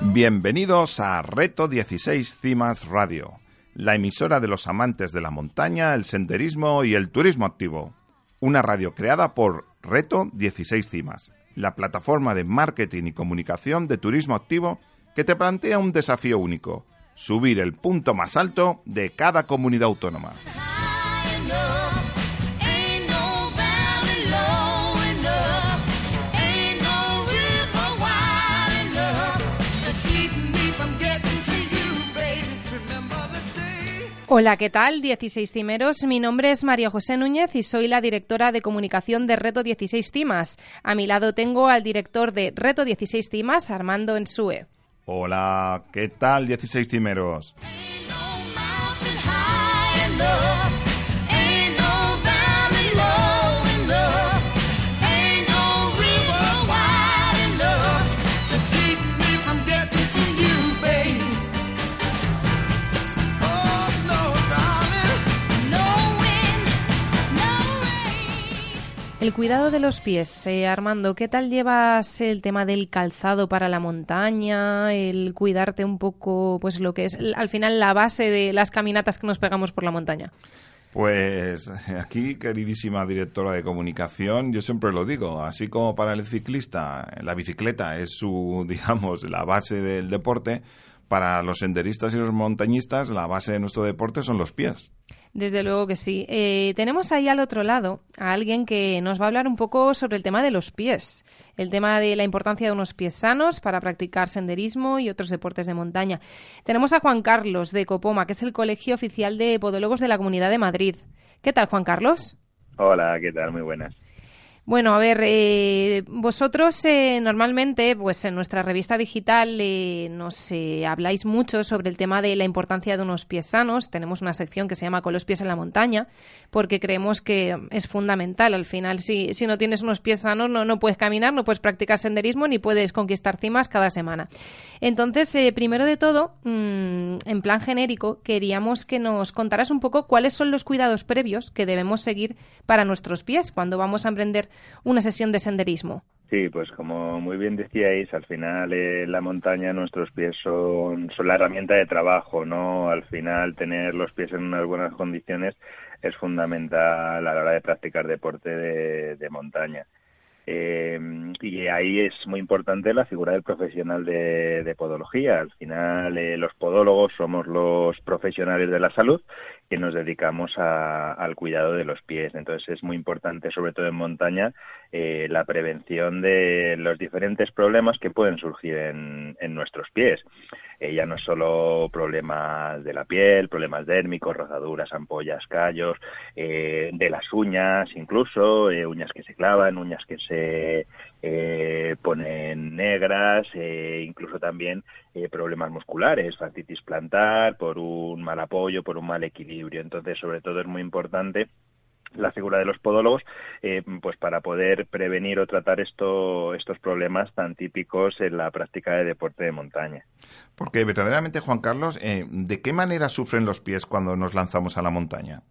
Bienvenidos a Reto 16 Cimas Radio, la emisora de los amantes de la montaña, el senderismo y el turismo activo. Una radio creada por Reto 16 Cimas, la plataforma de marketing y comunicación de turismo activo que te plantea un desafío único, subir el punto más alto de cada comunidad autónoma. Hola, ¿qué tal? 16 Cimeros. Mi nombre es María José Núñez y soy la directora de comunicación de Reto 16 Cimas. A mi lado tengo al director de Reto 16 Cimas, Armando Ensue. Hola, ¿qué tal 16 cimeros? El cuidado de los pies. Eh, Armando, ¿qué tal llevas el tema del calzado para la montaña? El cuidarte un poco, pues lo que es al final la base de las caminatas que nos pegamos por la montaña. Pues aquí, queridísima directora de comunicación, yo siempre lo digo, así como para el ciclista la bicicleta es su, digamos, la base del deporte, para los senderistas y los montañistas la base de nuestro deporte son los pies. Desde luego que sí. Eh, tenemos ahí al otro lado a alguien que nos va a hablar un poco sobre el tema de los pies, el tema de la importancia de unos pies sanos para practicar senderismo y otros deportes de montaña. Tenemos a Juan Carlos de Copoma, que es el Colegio Oficial de Podólogos de la Comunidad de Madrid. ¿Qué tal, Juan Carlos? Hola, ¿qué tal? Muy buenas. Bueno, a ver, eh, vosotros eh, normalmente, pues en nuestra revista digital eh, nos habláis mucho sobre el tema de la importancia de unos pies sanos. Tenemos una sección que se llama Con los pies en la montaña, porque creemos que es fundamental. Al final, si, si no tienes unos pies sanos, no, no puedes caminar, no puedes practicar senderismo, ni puedes conquistar cimas cada semana. Entonces, primero de todo, mm, en plan genérico, queríamos que nos contaras un poco cuáles son los cuidados previos que debemos seguir para nuestros pies cuando vamos a emprender una sesión de senderismo. Sí, pues como muy bien decíais, al final eh, la montaña, nuestros pies son, son la herramienta de trabajo, ¿no? Al final tener los pies en unas buenas condiciones es fundamental a la hora de practicar deporte de, de montaña. Eh, y ahí es muy importante la figura del profesional de, podología. Al final, eh, los podólogos somos los profesionales de la salud que nos dedicamos a- al cuidado de los pies. Entonces, es muy importante, sobre todo en montaña, eh, la prevención de los diferentes problemas que pueden surgir en, nuestros pies. Eh, ya no solo problemas de la piel, problemas dérmicos, rozaduras, ampollas, callos, eh, de las uñas incluso, eh, uñas que se clavan, uñas que se ponen negras, incluso también problemas musculares, fascitis plantar, por un mal apoyo, por un mal equilibrio. Entonces, sobre todo es muy importante la figura de los podólogos, eh, pues para poder prevenir o tratar esto, estos problemas tan típicos en la práctica de deporte de montaña. Porque verdaderamente, Juan Carlos, eh, ¿de qué manera sufren los pies cuando nos lanzamos a la montaña?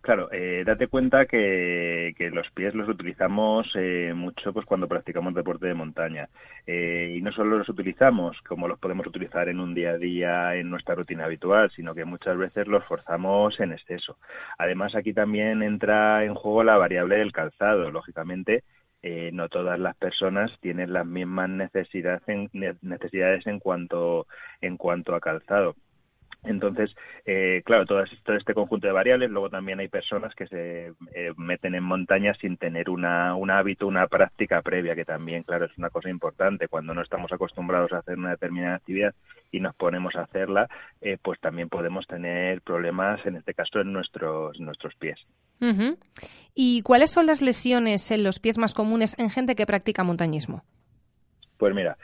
Claro, eh, date cuenta que, los pies los utilizamos eh, mucho pues cuando practicamos deporte de montaña. Eh, y no solo los utilizamos como los podemos utilizar en un día a día en nuestra rutina habitual, sino que muchas veces los forzamos en exceso. Además, aquí también entra en juego la variable del calzado. Lógicamente, eh, no todas las personas tienen las mismas necesidades necesidades en cuanto en cuanto a calzado Entonces, eh, claro, todo, es- todo este conjunto de variables, luego también hay personas que se eh, meten en montaña sin tener una, un hábito, una práctica previa, que también, claro, es una cosa importante. Cuando no estamos acostumbrados a hacer una determinada actividad y nos ponemos a hacerla, eh, pues también podemos tener problemas, en este caso, en nuestros, nuestros pies. ¿Y cuáles son las lesiones en los pies más comunes en gente que practica montañismo? Pues mira,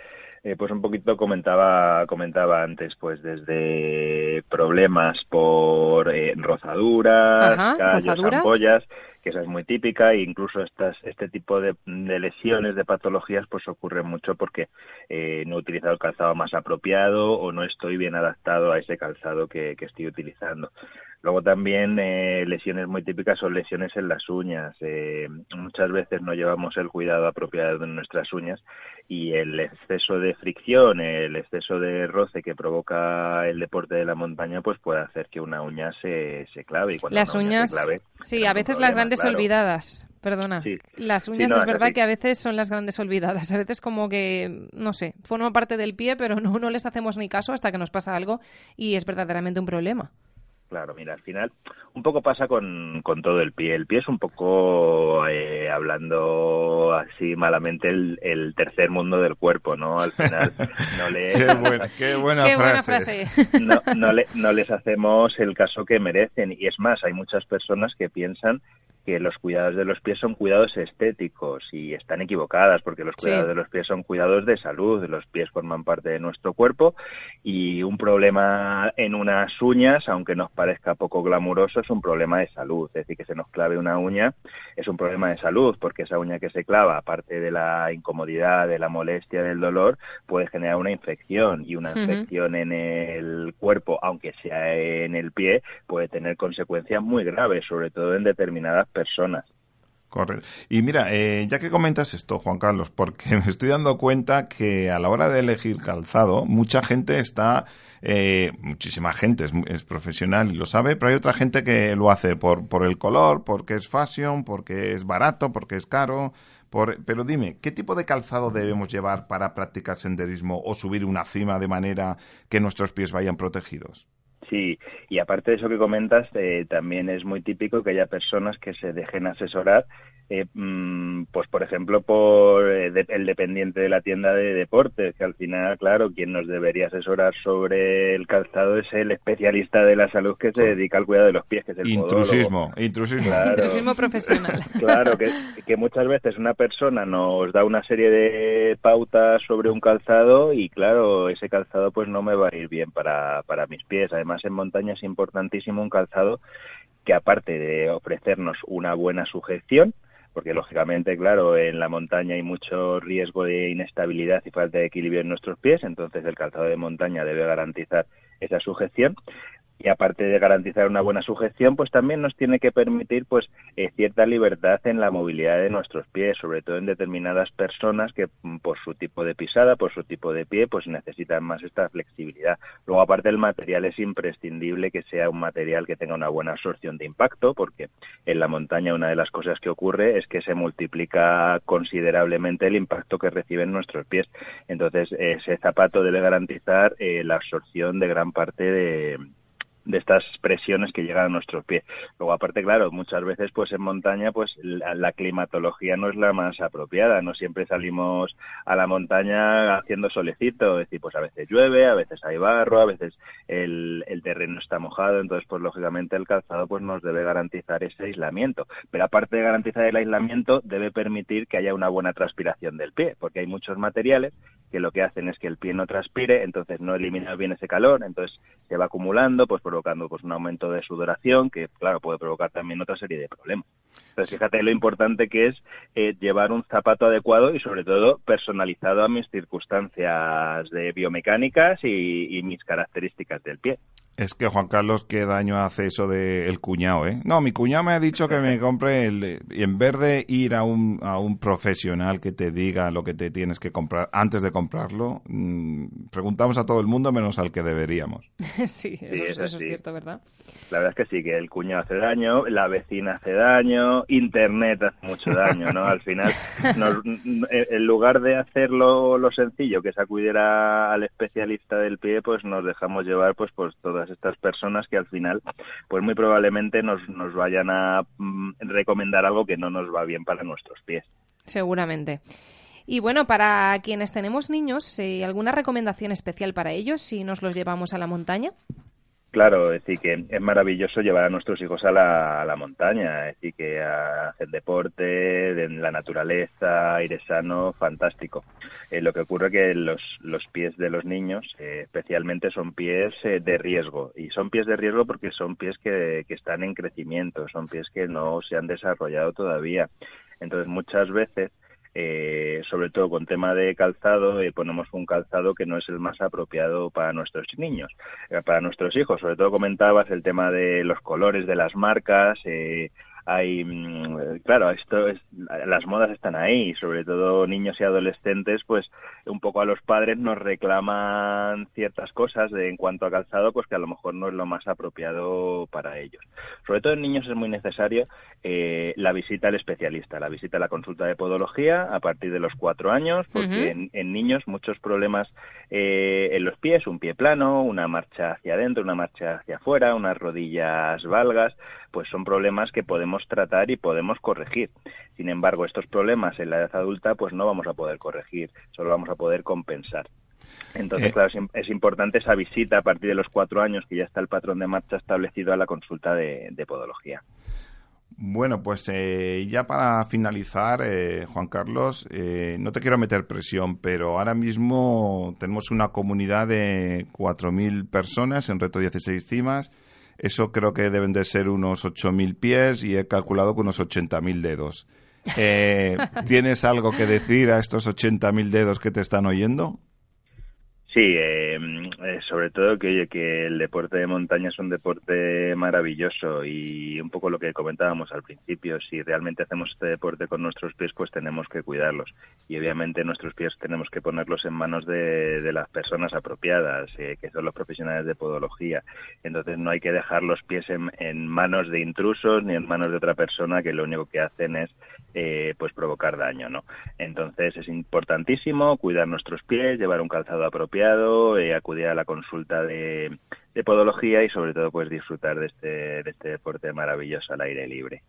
eh, pues un poquito comentaba comentaba antes, pues desde problemas por eh, rozaduras, Ajá, callos, rozaduras. ampollas, que esa es muy típica, e incluso estas este tipo de, de lesiones, de patologías, pues ocurren mucho porque eh, no he utilizado el calzado más apropiado o no estoy bien adaptado a ese calzado que, que estoy utilizando. Luego también eh, lesiones muy típicas son lesiones en las uñas. Eh, muchas veces no llevamos el cuidado apropiado de nuestras uñas y el exceso de fricción, el exceso de roce que provoca el deporte de la montaña, pues puede hacer que una uña se, se clave. Y cuando Las uña uñas, se clave, sí, a veces las grandes claro. olvidadas. Perdona. Sí. Las Sí, uñas no, es es verdad así. que a veces son las grandes olvidadas. A veces como que, no sé, forman parte del pie, pero no, no les hacemos ni caso hasta que nos pasa algo y es verdaderamente un problema. Claro, mira, al final un poco pasa con, con todo el pie. El pie es un poco, eh, hablando así malamente, el, el tercer mundo del cuerpo, ¿no? Al final no le... Qué buena, qué buena Qué buena frase. frase. no, no, le- no les hacemos el caso que merecen. Y es más, hay muchas personas que piensan que los cuidados de los pies son cuidados estéticos y están equivocadas porque los Sí. cuidados de los pies son cuidados de salud. Los pies forman parte de nuestro cuerpo y un problema en unas uñas, aunque nos parezca poco glamuroso, es un problema de salud. Es decir, que se nos clave una uña es un problema de salud porque esa uña que se clava, aparte de la incomodidad, de la molestia, del dolor, puede generar una infección y una infección en el cuerpo, aunque sea en el pie, puede tener consecuencias muy graves, sobre todo en determinadas personas. Correcto. Y mira, eh, ya que comentas esto, Juan Carlos, porque me estoy dando cuenta que a la hora de elegir calzado, mucha gente está, eh, muchísima gente es, es profesional y lo sabe, pero hay otra gente que lo hace por, por el color, porque es fashion, porque es barato, porque es caro. Por, pero dime, ¿qué tipo de calzado debemos llevar para practicar senderismo o subir una cima de manera que nuestros pies vayan protegidos? Sí, y aparte de eso que comentas, eh, también es muy típico que haya personas que se dejen asesorar, eh, mm, pues por ejemplo, por eh, de- el dependiente de la tienda de deportes, que al final, claro, quien nos debería asesorar sobre el calzado es el especialista de la salud que se dedica al cuidado de los pies, que es el podólogo. Intrusismo, intrusismo. Claro. Intrusismo profesional. Claro, que, que muchas veces una persona nos da una serie de pautas sobre un calzado y claro, ese calzado pues no me va a ir bien para, para mis pies. Además en montaña es importantísimo un calzado que aparte de ofrecernos una buena sujeción, porque lógicamente, claro, en la montaña hay mucho riesgo de inestabilidad y falta de equilibrio en nuestros pies, entonces el calzado de montaña debe garantizar esa sujeción y aparte de garantizar una buena sujeción, pues también nos tiene que permitir pues eh, cierta libertad en la movilidad de nuestros pies, sobre todo en determinadas personas que mm, por su tipo de pisada, por su tipo de pie, pues necesitan más esta flexibilidad. Luego aparte el material es imprescindible que sea un material que tenga una buena absorción de impacto, porque en la montaña una de las cosas que ocurre es que se multiplica considerablemente el impacto que reciben nuestros pies. Entonces ese zapato debe garantizar eh, la absorción de gran parte de de estas presiones que llegan a nuestros pies. Luego, aparte, claro, muchas veces, pues en montaña, pues la, la climatología no es la más apropiada. No siempre salimos a la montaña haciendo solecito. Es decir, pues a veces llueve, a veces hay barro, a veces el, el terreno está mojado. Entonces, pues lógicamente el calzado pues nos debe garantizar ese aislamiento. Pero aparte de garantizar el aislamiento, debe permitir que haya una buena transpiración del pie, porque hay muchos materiales que lo que hacen es que el pie no transpire, entonces no elimina bien ese calor, entonces se va acumulando, pues provocando pues un aumento de sudoración que claro puede provocar también otra serie de problemas. Entonces fíjate lo importante que es eh, llevar un zapato adecuado y sobre todo personalizado a mis circunstancias de biomecánicas y, y mis características del pie. Es que Juan Carlos, qué daño hace eso de el cuñado, ¿eh? No, mi cuñado me ha dicho que me compre el de- y en vez de ir a un, a un profesional que te diga lo que te tienes que comprar antes de comprarlo, mm, preguntamos a todo el mundo menos al que deberíamos. sí, eso, Sí, eso es cierto, ¿verdad? La verdad es que sí, que el cuñado hace daño, la vecina hace daño, Internet hace mucho daño, ¿no? Al final, nos- en lugar de hacerlo lo sencillo, que es acudir a- al especialista del pie, pues nos dejamos llevar pues por todas todas estas personas que al final, pues muy probablemente nos, nos vayan a mm, recomendar algo que no nos va bien para nuestros pies. Seguramente. Y bueno, para quienes tenemos niños, eh, ¿alguna recomendación especial para ellos si nos los llevamos a la montaña? Claro, es decir, que es maravilloso llevar a nuestros hijos a la, montaña, es decir, que a hacer deporte, en la naturaleza, aire sano, fantástico. Eh, lo que ocurre que los, los pies de los niños, eh, especialmente, son pies eh, de riesgo. Y son pies de riesgo porque son pies que, que están en crecimiento, son pies que no se han desarrollado todavía. Entonces, muchas veces eh, sobre todo con tema de calzado, eh, ponemos un calzado que no es el más apropiado para nuestros niños, eh, para nuestros hijos. Sobre todo comentabas el tema de los colores de las marcas. Eh, hay mm, claro esto es las modas están ahí sobre todo niños y adolescentes pues un poco a los padres nos reclaman ciertas cosas de, en cuanto a calzado pues que a lo mejor no es lo más apropiado para ellos. Sobre todo en niños es muy necesario eh, la visita al especialista la visita a la consulta de podología a partir de los cuatro años porque en, en niños muchos problemas eh, en los pies un pie plano una marcha hacia adentro una marcha hacia afuera unas rodillas valgas pues son problemas que podemos tratar y podemos corregir. Sin embargo, estos problemas en la edad adulta, pues no vamos a poder corregir, solo vamos a poder compensar. Entonces, Eh. claro, es, es importante esa visita a partir de los cuatro años, que ya está el patrón de marcha establecido a la consulta de, de podología. Bueno, pues eh, ya para finalizar, eh, Juan Carlos, eh, no te quiero meter presión, pero ahora mismo tenemos una comunidad de 4.000 personas en Reto 16 Cimas. Eso creo que deben de ser unos 8.000 pies y he calculado con unos 80.000 dedos. Eh, ¿Tienes algo que decir a estos 80.000 dedos que te están oyendo? Sí, eh, eh, sobre todo que, oye, que el deporte de montaña es un deporte maravilloso y un poco lo que comentábamos al principio, si realmente hacemos este deporte con nuestros pies, pues tenemos que cuidarlos y obviamente nuestros pies tenemos que ponerlos en manos de, las personas apropiadas, eh, que son los profesionales de podología. Entonces no hay que dejar los pies en, en manos de intrusos ni en manos de otra persona que lo único que hacen es eh, pues provocar daño, ¿no? Entonces es importantísimo cuidar nuestros pies, llevar un calzado apropiado, eh, acudir a la consulta de, podología y sobre todo pues disfrutar de este, de este deporte maravilloso al aire libre.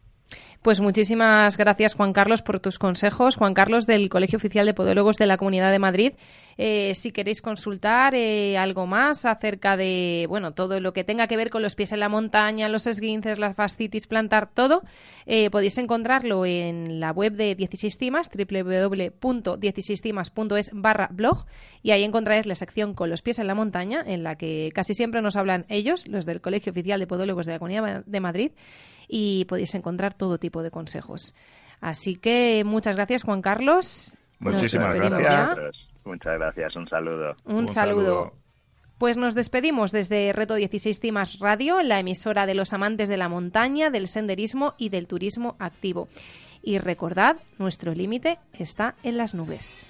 Pues muchísimas gracias, Juan Carlos, por tus consejos. Juan Carlos, del Colegio Oficial de Podólogos de la Comunidad de Madrid. Eh, si queréis consultar eh, algo más acerca de bueno todo lo que tenga que ver con los pies en la montaña, los esguinces, la fascitis plantar, todo, eh, podéis encontrarlo en la web de 16 Cimas, www.16cimas.es barra blog, y ahí encontraréis la sección con los pies en la montaña, en la que casi siempre nos hablan ellos, los del Colegio Oficial de Podólogos de la Comunidad de Madrid, y podéis encontrar todo tipo de consejos. Así que muchas gracias, Juan Carlos. Muchísimas gracias. Muchas gracias, un saludo. Un, saludo. Pues nos despedimos desde Reto 16 Cimas Radio, la emisora de los amantes de la montaña, del senderismo y del turismo activo. Y recordad, nuestro límite está en las nubes.